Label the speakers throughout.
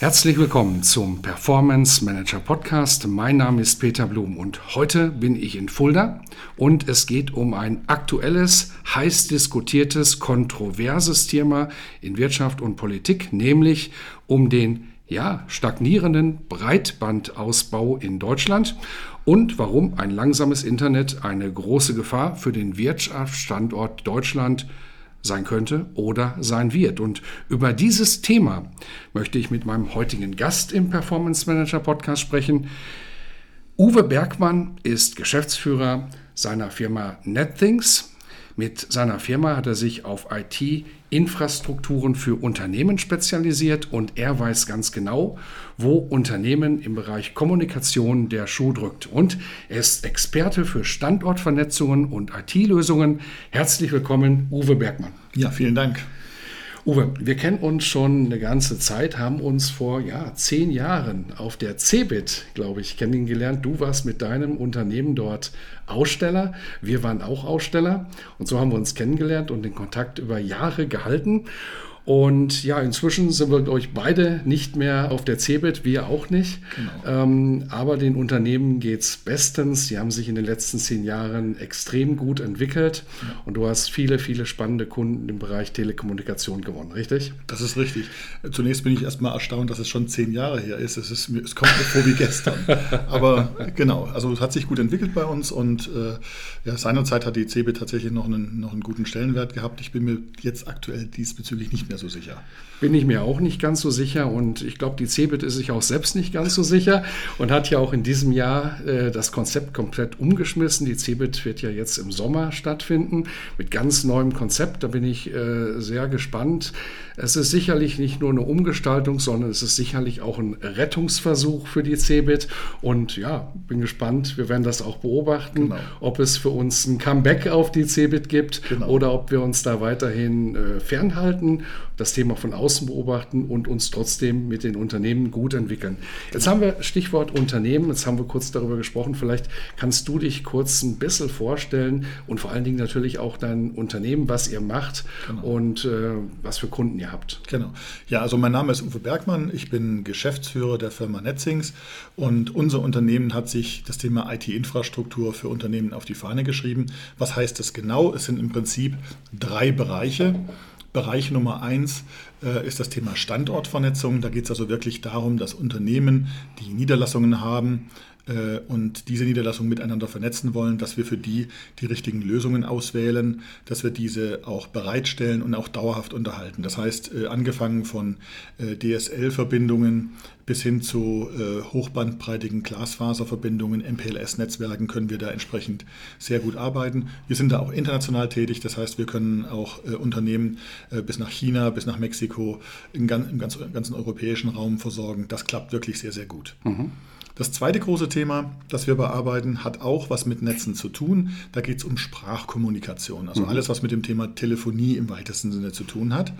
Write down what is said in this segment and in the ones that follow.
Speaker 1: Herzlich willkommen zum Performance Manager Podcast. Mein Name ist Peter Blum und heute bin ich in Fulda und es geht um ein aktuelles, heiß diskutiertes, kontroverses Thema in Wirtschaft und Politik, nämlich um den ja, stagnierenden Breitbandausbau in Deutschland und warum ein langsames Internet eine große Gefahr für den Wirtschaftsstandort Deutschland ist sein könnte oder sein wird. Und über dieses Thema möchte ich mit meinem heutigen Gast im Performance Manager Podcast sprechen. Uwe Bergmann ist Geschäftsführer seiner Firma NetThings. Mit seiner Firma hat er sich auf IT-Infrastrukturen für Unternehmen spezialisiert und er weiß ganz genau, wo Unternehmen im Bereich Kommunikation der Schuh drückt. Und er ist Experte für Standortvernetzungen und IT-Lösungen. Herzlich willkommen, Uwe Bergmann.
Speaker 2: Ja, vielen Dank.
Speaker 1: Uwe, wir kennen uns schon eine ganze Zeit, haben uns vor ja, zehn Jahren auf der CeBIT, glaube ich, kennengelernt. Du warst mit deinem Unternehmen dort Aussteller. Wir waren auch Aussteller. Und so haben wir uns kennengelernt und den Kontakt über Jahre gehalten. Und ja, inzwischen sind wir, glaube ich, beide nicht mehr auf der CeBIT, wir auch nicht. Genau. Ähm, aber den Unternehmen geht es bestens. Die haben sich in den letzten zehn Jahren extrem gut entwickelt. Ja. Und du hast viele, viele spannende Kunden im Bereich Telekommunikation gewonnen, richtig?
Speaker 2: Das ist richtig. Zunächst bin ich erstmal erstaunt, dass es schon zehn Jahre her ist. Es, ist, es kommt mir vor wie gestern. aber genau, also es hat sich gut entwickelt bei uns und äh, ja, seinerzeit hat die CeBIT tatsächlich noch einen, noch einen guten Stellenwert gehabt. Ich bin mir jetzt aktuell diesbezüglich nicht mehr so sicher.
Speaker 1: Bin ich mir auch nicht ganz so sicher und ich glaube, die CeBIT ist sich auch selbst nicht ganz so sicher und hat ja auch in diesem Jahr äh, das Konzept komplett umgeschmissen. Die CeBIT wird ja jetzt im Sommer stattfinden mit ganz neuem Konzept. Da bin ich äh, sehr gespannt. Es ist sicherlich nicht nur eine Umgestaltung, sondern es ist sicherlich auch ein Rettungsversuch für die CeBIT und ja, bin gespannt. Wir werden das auch beobachten, genau. ob es für uns ein Comeback auf die CeBIT gibt genau. oder ob wir uns da weiterhin äh, fernhalten das Thema von außen beobachten und uns trotzdem mit den Unternehmen gut entwickeln. Jetzt haben wir Stichwort Unternehmen, jetzt haben wir kurz darüber gesprochen. Vielleicht kannst du dich kurz ein bisschen vorstellen und vor allen Dingen natürlich auch dein Unternehmen, was ihr macht genau. und äh, was für Kunden ihr habt.
Speaker 2: Genau. Ja, also mein Name ist Uwe Bergmann, ich bin Geschäftsführer der Firma Netzings und unser Unternehmen hat sich das Thema IT-Infrastruktur für Unternehmen auf die Fahne geschrieben. Was heißt das genau? Es sind im Prinzip drei Bereiche. Bereich Nummer eins äh, ist das Thema Standortvernetzung. Da geht es also wirklich darum, dass Unternehmen, die Niederlassungen haben, äh, und diese Niederlassungen miteinander vernetzen wollen, dass wir für die die richtigen Lösungen auswählen, dass wir diese auch bereitstellen und auch dauerhaft unterhalten. Das heißt, äh, angefangen von äh, DSL-Verbindungen bis hin zu hochbandbreitigen Glasfaserverbindungen, MPLS-Netzwerken können wir da entsprechend sehr gut arbeiten. Wir sind da auch international tätig, das heißt, wir können auch Unternehmen bis nach China, bis nach Mexiko, im, ganzen europäischen Raum versorgen. Das klappt wirklich sehr, sehr gut. Mhm. Das zweite große Thema, das wir bearbeiten, hat auch was mit Netzen zu tun. Da geht es um Sprachkommunikation, also mhm. alles, was mit dem Thema Telefonie im weitesten Sinne zu tun hat.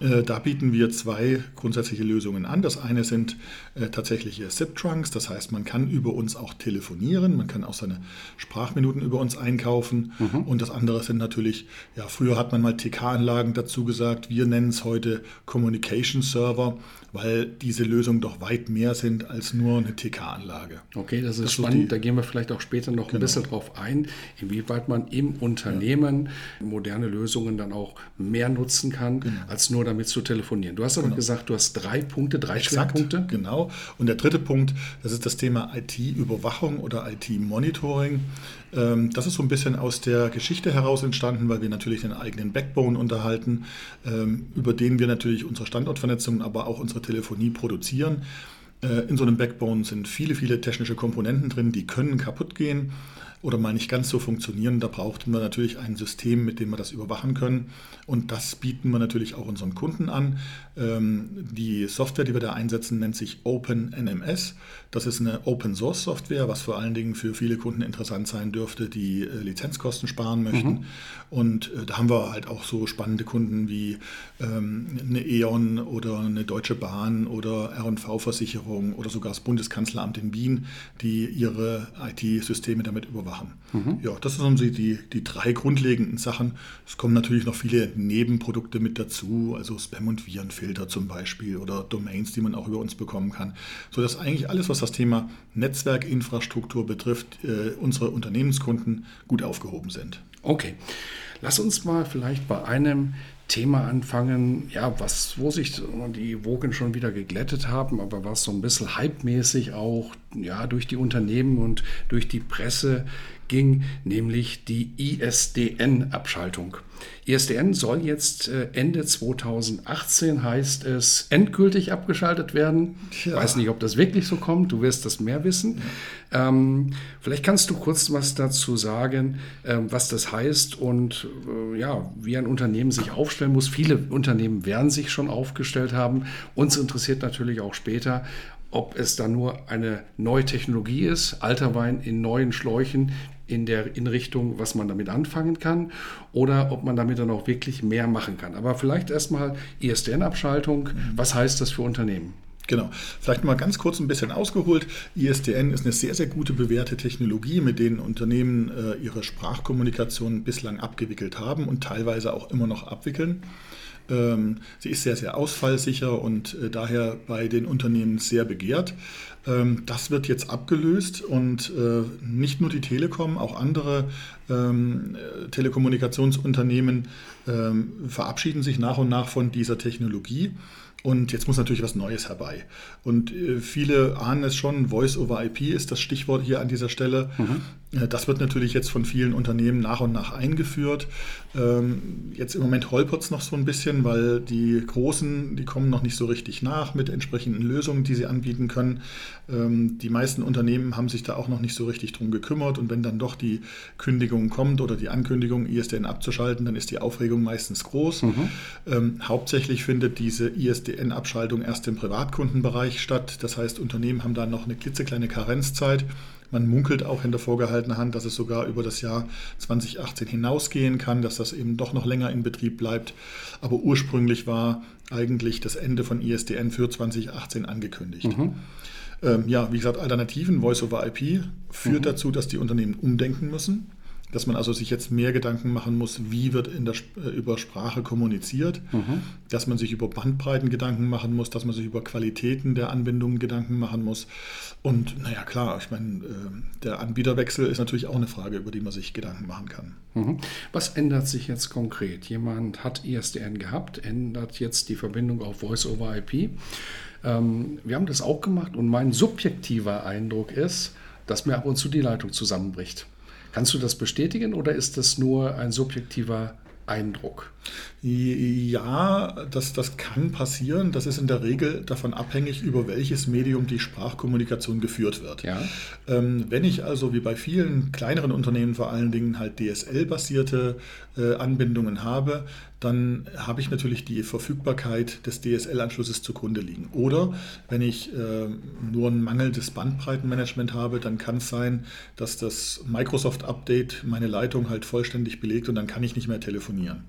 Speaker 2: Äh, da bieten wir zwei grundsätzliche Lösungen an. Das eine sind äh, tatsächliche SIP-Trunks, das heißt, man kann über uns auch telefonieren, man kann auch seine Sprachminuten über uns einkaufen. Mhm. Und das andere sind natürlich, ja, früher hat man mal TK-Anlagen dazu gesagt, wir nennen es heute Communication Server weil diese Lösungen doch weit mehr sind als nur eine TK-Anlage.
Speaker 1: Okay, das ist das spannend. Die, da gehen wir vielleicht auch später noch genau. ein bisschen drauf ein, inwieweit man im Unternehmen ja. moderne Lösungen dann auch mehr nutzen kann, genau. als nur damit zu telefonieren. Du hast aber genau. gesagt, du hast drei Punkte, drei Exakt, Schwerpunkte.
Speaker 2: Genau. Und der dritte Punkt, das ist das Thema IT-Überwachung oder IT-Monitoring. Ähm, das ist so ein bisschen aus der Geschichte heraus entstanden, weil wir natürlich einen eigenen Backbone unterhalten, ähm, über den wir natürlich unsere Standortvernetzung, aber auch unsere Telefonie produzieren. Äh, in so einem Backbone sind viele, viele technische Komponenten drin, die können kaputt gehen. Oder mal nicht ganz so funktionieren. Da brauchten wir natürlich ein System, mit dem wir das überwachen können. Und das bieten wir natürlich auch unseren Kunden an. Ähm, die Software, die wir da einsetzen, nennt sich OpenNMS. Das ist eine Open Source Software, was vor allen Dingen für viele Kunden interessant sein dürfte, die äh, Lizenzkosten sparen möchten. Mhm. Und äh, da haben wir halt auch so spannende Kunden wie ähm, eine E.ON oder eine Deutsche Bahn oder R&V-Versicherung oder sogar das Bundeskanzleramt in Wien, die ihre IT-Systeme damit überwachen. Mhm. Ja, das sind die, die drei grundlegenden Sachen. Es kommen natürlich noch viele Nebenprodukte mit dazu, also Spam- und Virenfilter zum Beispiel oder Domains, die man auch über uns bekommen kann, sodass eigentlich alles, was das Thema Netzwerkinfrastruktur betrifft, äh, unsere Unternehmenskunden gut aufgehoben sind.
Speaker 1: Okay. Lass uns mal vielleicht bei einem Thema anfangen, ja, was, wo sich die Wogen schon wieder geglättet haben, aber was so ein bisschen hypemäßig auch ja, durch die Unternehmen und durch die Presse ging, nämlich die ISDN-Abschaltung. ISDN soll jetzt äh, Ende 2018, heißt es, endgültig abgeschaltet werden. Ich weiß nicht, ob das wirklich so kommt, du wirst das mehr wissen. Ja. Ähm, vielleicht kannst du kurz was dazu sagen, äh, was das heißt und äh, ja, wie ein Unternehmen sich aufstellen muss. Viele Unternehmen werden sich schon aufgestellt haben. Uns interessiert natürlich auch später, ob es da nur eine neue Technologie ist, alter Wein in neuen Schläuchen in der in Richtung, was man damit anfangen kann, oder ob man damit dann auch wirklich mehr machen kann. Aber vielleicht erstmal ISDN-Abschaltung. Was heißt das für Unternehmen?
Speaker 2: Genau. Vielleicht mal ganz kurz ein bisschen ausgeholt. ISDN ist eine sehr, sehr gute bewährte Technologie, mit denen Unternehmen äh, ihre Sprachkommunikation bislang abgewickelt haben und teilweise auch immer noch abwickeln. Ähm, sie ist sehr, sehr ausfallsicher und äh, daher bei den Unternehmen sehr begehrt. Ähm, das wird jetzt abgelöst und äh, nicht nur die Telekom, auch andere ähm, Telekommunikationsunternehmen verabschieden sich nach und nach von dieser Technologie. Und jetzt muss natürlich was Neues herbei. Und äh, viele ahnen es schon, Voice over IP ist das Stichwort hier an dieser Stelle. Mhm. Äh, das wird natürlich jetzt von vielen Unternehmen nach und nach eingeführt. Ähm, jetzt im Moment holpert es noch so ein bisschen, weil die Großen, die kommen noch nicht so richtig nach mit entsprechenden Lösungen, die sie anbieten können. Ähm, die meisten Unternehmen haben sich da auch noch nicht so richtig drum gekümmert. Und wenn dann doch die Kündigung kommt oder die Ankündigung, ISDN abzuschalten, dann ist die Aufregung meistens groß. Mhm. Ähm, hauptsächlich findet diese ISDN ISDN-Abschaltung erst im Privatkundenbereich statt. Das heißt, Unternehmen haben da noch eine klitzekleine Karenzzeit. Man munkelt auch hinter vorgehaltener Hand, dass es sogar über das Jahr 2018 hinausgehen kann, dass das eben doch noch länger in Betrieb bleibt. Aber ursprünglich war eigentlich das Ende von ISDN für 2018 angekündigt. Mhm. Ähm, ja, wie gesagt, Alternativen, Voice over IP, führt mhm. dazu, dass die Unternehmen umdenken müssen dass man also sich jetzt mehr Gedanken machen muss, wie wird in der, äh, über Sprache kommuniziert, mhm. dass man sich über Bandbreiten Gedanken machen muss, dass man sich über Qualitäten der Anbindungen Gedanken machen muss. Und naja, klar, ich meine, äh, der Anbieterwechsel ist natürlich auch eine Frage, über die man sich Gedanken machen kann.
Speaker 1: Mhm. Was ändert sich jetzt konkret? Jemand hat ISDN gehabt, ändert jetzt die Verbindung auf Voice over IP. Ähm, wir haben das auch gemacht und mein subjektiver Eindruck ist, dass mir ab und zu die Leitung zusammenbricht. Kannst du das bestätigen oder ist das nur ein subjektiver Eindruck?
Speaker 2: Ja, das, das kann passieren. Das ist in der Regel davon abhängig, über welches Medium die Sprachkommunikation geführt wird. Ja. Ähm, wenn ich also wie bei vielen kleineren Unternehmen vor allen Dingen halt DSL-basierte äh, Anbindungen habe, dann habe ich natürlich die Verfügbarkeit des DSL-Anschlusses zugrunde liegen. Oder wenn ich äh, nur ein mangelndes Bandbreitenmanagement habe, dann kann es sein, dass das Microsoft-Update meine Leitung halt vollständig belegt und dann kann ich nicht mehr telefonieren.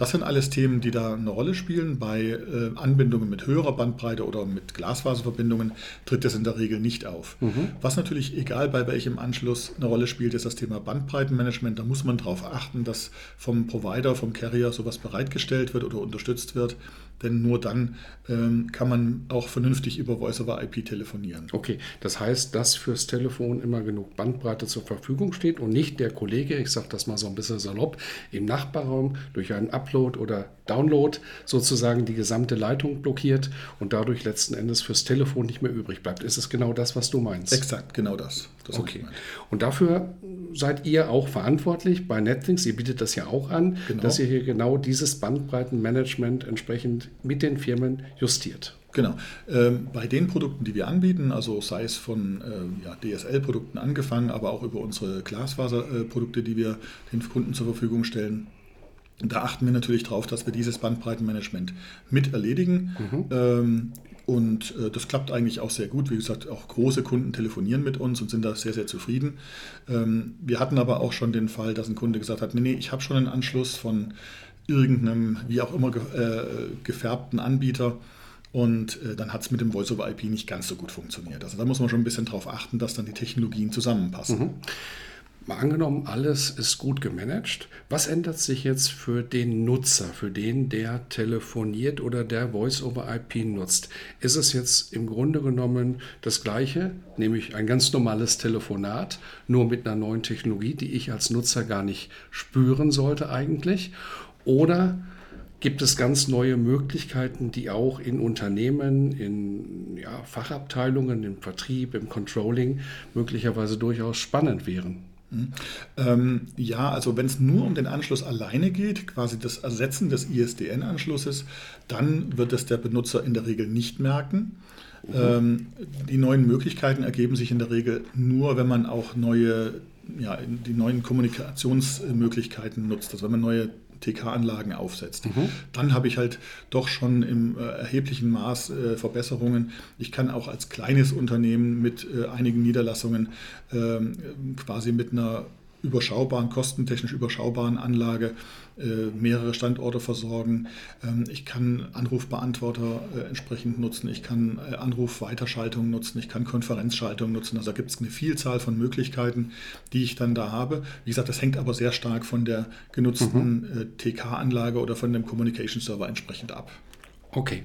Speaker 2: Das sind alles Themen, die da eine Rolle spielen. Bei äh, Anbindungen mit höherer Bandbreite oder mit Glasfaserverbindungen tritt das in der Regel nicht auf. Mhm. Was natürlich, egal bei welchem Anschluss, eine Rolle spielt, ist das Thema Bandbreitenmanagement. Da muss man darauf achten, dass vom Provider, vom Carrier sowas bereitgestellt wird oder unterstützt wird. Denn nur dann ähm, kann man auch vernünftig über Voice-over-IP telefonieren.
Speaker 1: Okay, das heißt, dass fürs Telefon immer genug Bandbreite zur Verfügung steht und nicht der Kollege, ich sage das mal so ein bisschen salopp, im Nachbarraum durch einen Upload oder Download sozusagen die gesamte Leitung blockiert und dadurch letzten Endes fürs Telefon nicht mehr übrig bleibt. Ist es genau das, was du meinst?
Speaker 2: Exakt, genau das.
Speaker 1: das okay. Und dafür seid ihr auch verantwortlich bei Netflix. Ihr bietet das ja auch an, genau. dass ihr hier genau dieses Bandbreitenmanagement entsprechend mit den Firmen justiert.
Speaker 2: Genau. Ähm, bei den Produkten, die wir anbieten, also sei es von äh, ja, DSL-Produkten angefangen, aber auch über unsere Glasfaserprodukte, die wir den Kunden zur Verfügung stellen, da achten wir natürlich darauf, dass wir dieses Bandbreitenmanagement mit erledigen. Mhm. Ähm, und äh, das klappt eigentlich auch sehr gut. Wie gesagt, auch große Kunden telefonieren mit uns und sind da sehr, sehr zufrieden. Ähm, wir hatten aber auch schon den Fall, dass ein Kunde gesagt hat, nee, nee, ich habe schon einen Anschluss von irgendeinem, wie auch immer, äh, gefärbten Anbieter. Und äh, dann hat es mit dem Voice-over-IP nicht ganz so gut funktioniert. Also da muss man schon ein bisschen darauf achten, dass dann die Technologien zusammenpassen. Mhm.
Speaker 1: Mal angenommen, alles ist gut gemanagt. Was ändert sich jetzt für den Nutzer, für den, der telefoniert oder der Voice-over-IP nutzt? Ist es jetzt im Grunde genommen das Gleiche, nämlich ein ganz normales Telefonat, nur mit einer neuen Technologie, die ich als Nutzer gar nicht spüren sollte eigentlich? Oder gibt es ganz neue Möglichkeiten, die auch in Unternehmen, in ja, Fachabteilungen, im Vertrieb, im Controlling möglicherweise durchaus spannend wären?
Speaker 2: Mhm. Ähm, ja, also wenn es nur um den Anschluss alleine geht, quasi das Ersetzen des ISDN-Anschlusses, dann wird es der Benutzer in der Regel nicht merken. Mhm. Ähm, die neuen Möglichkeiten ergeben sich in der Regel nur, wenn man auch neue, ja, die neuen Kommunikationsmöglichkeiten nutzt. Also wenn man neue TK-Anlagen aufsetzt. Mhm. Dann habe ich halt doch schon im äh, erheblichen Maß äh, Verbesserungen. Ich kann auch als kleines Unternehmen mit äh, einigen Niederlassungen ähm, quasi mit einer überschaubaren, kostentechnisch überschaubaren Anlage äh, mehrere Standorte versorgen. Ähm, ich kann Anrufbeantworter äh, entsprechend nutzen, ich kann äh, Anrufweiterschaltung nutzen, ich kann Konferenzschaltung nutzen. Also da gibt es eine Vielzahl von Möglichkeiten, die ich dann da habe. Wie gesagt, das hängt aber sehr stark von der genutzten mhm. TK-Anlage oder von dem Communication Server entsprechend ab.
Speaker 1: Okay.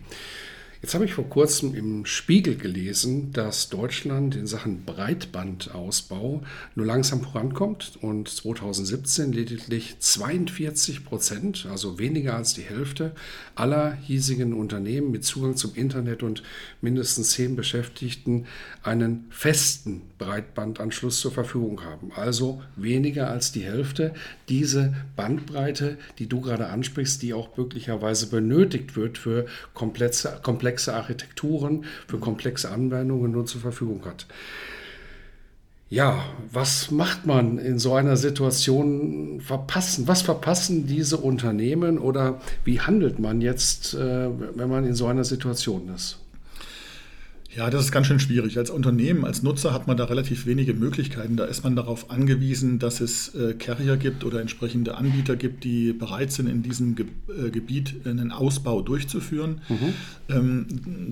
Speaker 1: Jetzt habe ich vor kurzem im Spiegel gelesen, dass Deutschland in Sachen Breitbandausbau nur langsam vorankommt und 2017 lediglich 42 Prozent, also weniger als die Hälfte aller hiesigen Unternehmen mit Zugang zum Internet und mindestens zehn Beschäftigten einen festen Breitbandanschluss zur Verfügung haben. Also weniger als die Hälfte. Diese Bandbreite, die du gerade ansprichst, die auch möglicherweise benötigt wird für komplexe, komplexe komplexe Architekturen, für komplexe Anwendungen nur zur Verfügung hat. Ja, was macht man in so einer Situation? Verpassen, was verpassen diese Unternehmen oder wie handelt man jetzt, äh, wenn man in so einer Situation ist?
Speaker 2: Ja, das ist ganz schön schwierig. Als Unternehmen, als Nutzer hat man da relativ wenige Möglichkeiten. Da ist man darauf angewiesen, dass es äh, Carrier gibt oder entsprechende Anbieter gibt, die bereit sind, in diesem Ge äh, Gebiet einen Ausbau durchzuführen. Mhm. Ähm,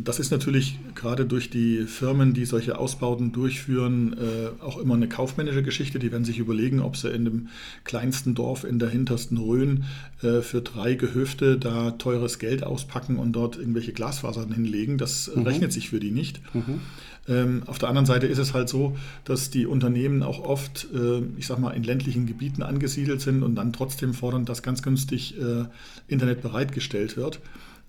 Speaker 2: das ist natürlich gerade durch die Firmen, die solche Ausbauten durchführen, äh, auch immer eine kaufmännische Geschichte. Die werden sich überlegen, ob sie in dem kleinsten Dorf in der hintersten Rhön für drei Gehöfte da teures Geld auspacken und dort irgendwelche Glasfasern hinlegen. Das mhm. rechnet sich für die nicht nicht. Mhm. Ähm, auf der anderen Seite ist es halt so, dass die Unternehmen auch oft, äh, ich sag mal, in ländlichen Gebieten angesiedelt sind und dann trotzdem fordern, dass ganz günstig äh, Internet bereitgestellt wird.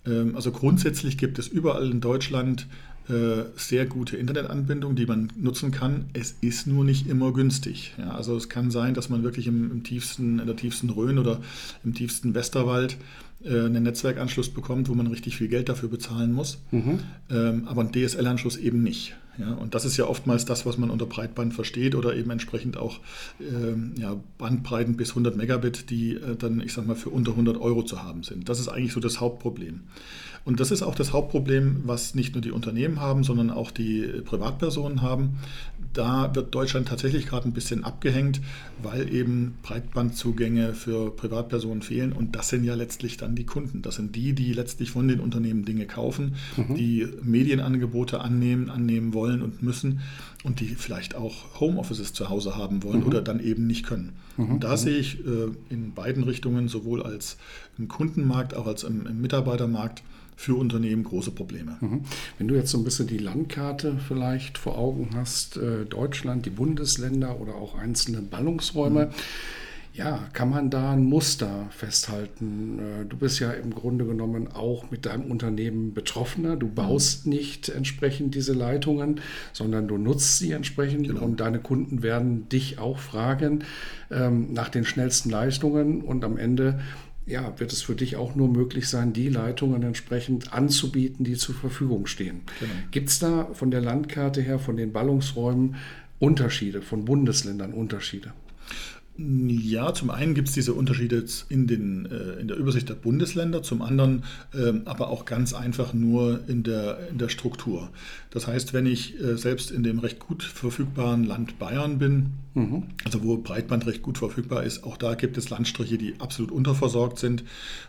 Speaker 2: Ähm, also grundsätzlich gibt es überall in Deutschland äh, sehr gute Internetanbindung, die man nutzen kann. Es ist nur nicht immer günstig. Ja, also es kann sein, dass man wirklich im, im tiefsten, in der tiefsten Rhön oder im tiefsten Westerwald einen Netzwerkanschluss bekommt, wo man richtig viel Geld dafür bezahlen muss, mhm. ähm, aber einen DSL-Anschluss eben nicht. Ja, und das ist ja oftmals das, was man unter Breitband versteht oder eben entsprechend auch ähm, ja, Bandbreiten bis 100 Megabit, die äh, dann, ich sag mal, für unter 100 Euro zu haben sind. Das ist eigentlich so das Hauptproblem. Und das ist auch das Hauptproblem, was nicht nur die Unternehmen haben, sondern auch die Privatpersonen haben. Da wird Deutschland tatsächlich gerade ein bisschen abgehängt, weil eben Breitbandzugänge für Privatpersonen fehlen. Und das sind ja letztlich dann die Kunden. Das sind die, die letztlich von den Unternehmen Dinge kaufen, mhm. die Medienangebote annehmen, annehmen wollen und müssen und die vielleicht auch Homeoffices zu Hause haben wollen mhm. oder dann eben nicht können. Mhm. Und da mhm. sehe ich äh, in beiden Richtungen, sowohl als im Kundenmarkt, auch als im, im Mitarbeitermarkt, für Unternehmen große Probleme.
Speaker 1: Mhm. Wenn du jetzt so ein bisschen die Landkarte vielleicht vor Augen hast, äh, Deutschland, die Bundesländer oder auch einzelne Ballungsräume, mhm. Ja, kann man da ein Muster festhalten? Äh, du bist ja im Grunde genommen auch mit deinem Unternehmen Betroffener. Du baust mhm. nicht entsprechend diese Leitungen, sondern du nutzt sie entsprechend genau. und deine Kunden werden dich auch fragen ähm, nach den schnellsten Leistungen und am Ende ja, wird es für dich auch nur möglich sein, die Leitungen entsprechend anzubieten, die zur Verfügung stehen. Genau. Gibt es da von der Landkarte her, von den Ballungsräumen Unterschiede, von Bundesländern Unterschiede?
Speaker 2: Ja, zum einen gibt es diese Unterschiede in, den, äh, in der Übersicht der Bundesländer, zum anderen äh, aber auch ganz einfach nur in der, in der Struktur. Das heißt, wenn ich äh, selbst in dem recht gut verfügbaren Land Bayern bin, mhm. also wo Breitband recht gut verfügbar ist, auch da gibt es Landstriche, die absolut unterversorgt sind,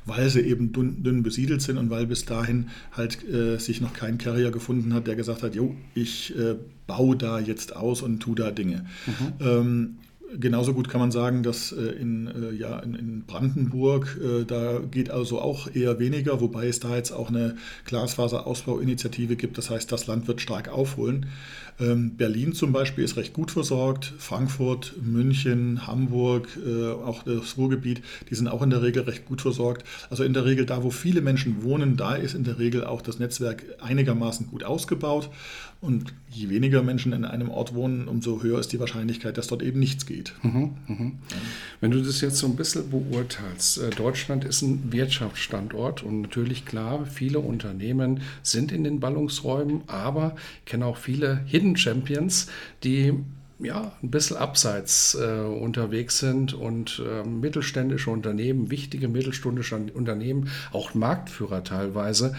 Speaker 2: weil sie eben dünn, dünn besiedelt sind und weil bis dahin halt äh, sich noch kein Carrier gefunden hat, der gesagt hat, jo, ich äh, baue da jetzt aus und tu da Dinge. Mhm. Ähm, Genauso gut kann man sagen, dass äh, in, äh, ja, in, Brandenburg, äh, da geht also auch eher weniger, wobei es da jetzt auch eine Glasfaserausbauinitiative gibt. Das heißt, das Land wird stark aufholen. Ähm, Berlin zum Beispiel ist recht gut versorgt, Frankfurt, München, Hamburg, auch das Ruhrgebiet, die sind auch in der Regel recht gut versorgt. Also in der Regel da, wo viele Menschen wohnen, da ist in der Regel auch das Netzwerk einigermaßen gut ausgebaut. Und je weniger Menschen in einem Ort wohnen, umso höher ist die Wahrscheinlichkeit, dass dort eben nichts geht. Mhm,
Speaker 1: mh. Wenn du das jetzt so ein bisschen beurteilst, äh, Deutschland ist ein Wirtschaftsstandort und natürlich klar, viele Unternehmen sind in den Ballungsräumen, aber ich kenne auch viele Hidden Champions, die ja, ein bisschen abseits äh, unterwegs sind und äh, mittelständische Unternehmen, wichtige mittelständische Unternehmen, auch Marktführer teilweise,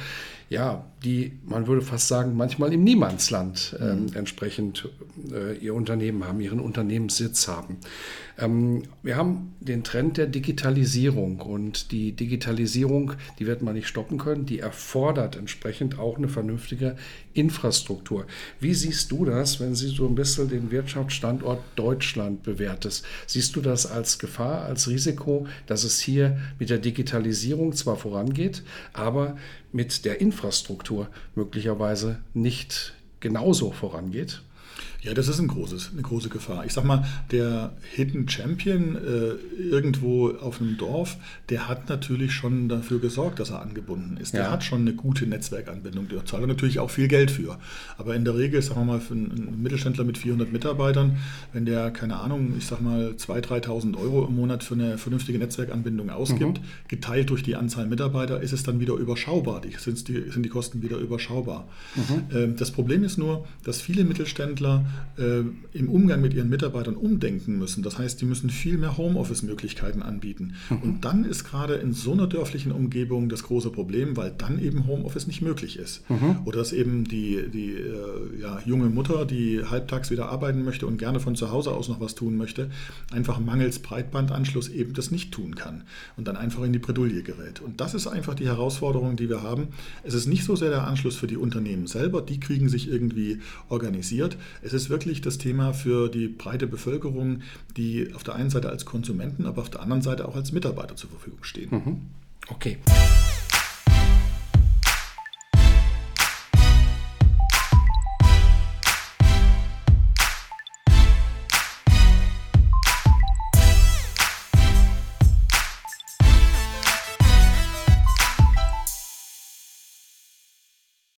Speaker 1: ja, die, man würde fast sagen, manchmal im Niemandsland äh, mhm. entsprechend äh, ihr Unternehmen haben, ihren Unternehmenssitz haben. Ähm, wir haben den Trend der Digitalisierung und die Digitalisierung, die wird man nicht stoppen können, die erfordert entsprechend auch eine vernünftige Infrastruktur. Wie siehst du das, wenn Sie so ein bisschen den Wirtschaftsstandort Deutschland bewertest? Siehst du das als Gefahr, als Risiko, dass es hier mit der Digitalisierung zwar vorangeht, aber mit der Infrastruktur möglicherweise nicht genauso vorangeht?
Speaker 2: Ja, das ist ein großes, eine große Gefahr. Ich sag mal, der Hidden Champion äh, irgendwo auf einem Dorf, der hat natürlich schon dafür gesorgt, dass er angebunden ist. Ja. Der hat schon eine gute Netzwerkanbindung. Der zahlt natürlich auch viel Geld für. Aber in der Regel, sagen wir mal, für einen Mittelständler mit 400 Mitarbeitern, wenn der, keine Ahnung, ich sag mal, 2.000, 3.000 Euro im Monat für eine vernünftige Netzwerkanbindung ausgibt, mhm. geteilt durch die Anzahl Mitarbeiter, ist es dann wieder überschaubar. Die, sind, die, sind die Kosten wieder überschaubar. Mhm. Ähm, das Problem ist nur, dass viele Mittelständler äh, im Umgang mit ihren Mitarbeitern umdenken müssen. Das heißt, die müssen viel mehr Homeoffice-Möglichkeiten anbieten. Mhm. Und dann ist gerade in so einer dörflichen Umgebung das große Problem, weil dann eben Homeoffice nicht möglich ist. Mhm. Oder dass eben die, die äh, ja, junge Mutter, die halbtags wieder arbeiten möchte und gerne von zu Hause aus noch was tun möchte, einfach mangels Breitbandanschluss eben das nicht tun kann und dann einfach in die Bredouille gerät. Und das ist einfach die Herausforderung, die wir haben. Es ist nicht so sehr der Anschluss für die Unternehmen selber, die kriegen sich irgendwie organisiert. Es ist wirklich das Thema für die breite Bevölkerung, die auf der einen Seite als Konsumenten, aber auf der anderen Seite auch als Mitarbeiter zur Verfügung stehen. Mhm.
Speaker 1: Okay.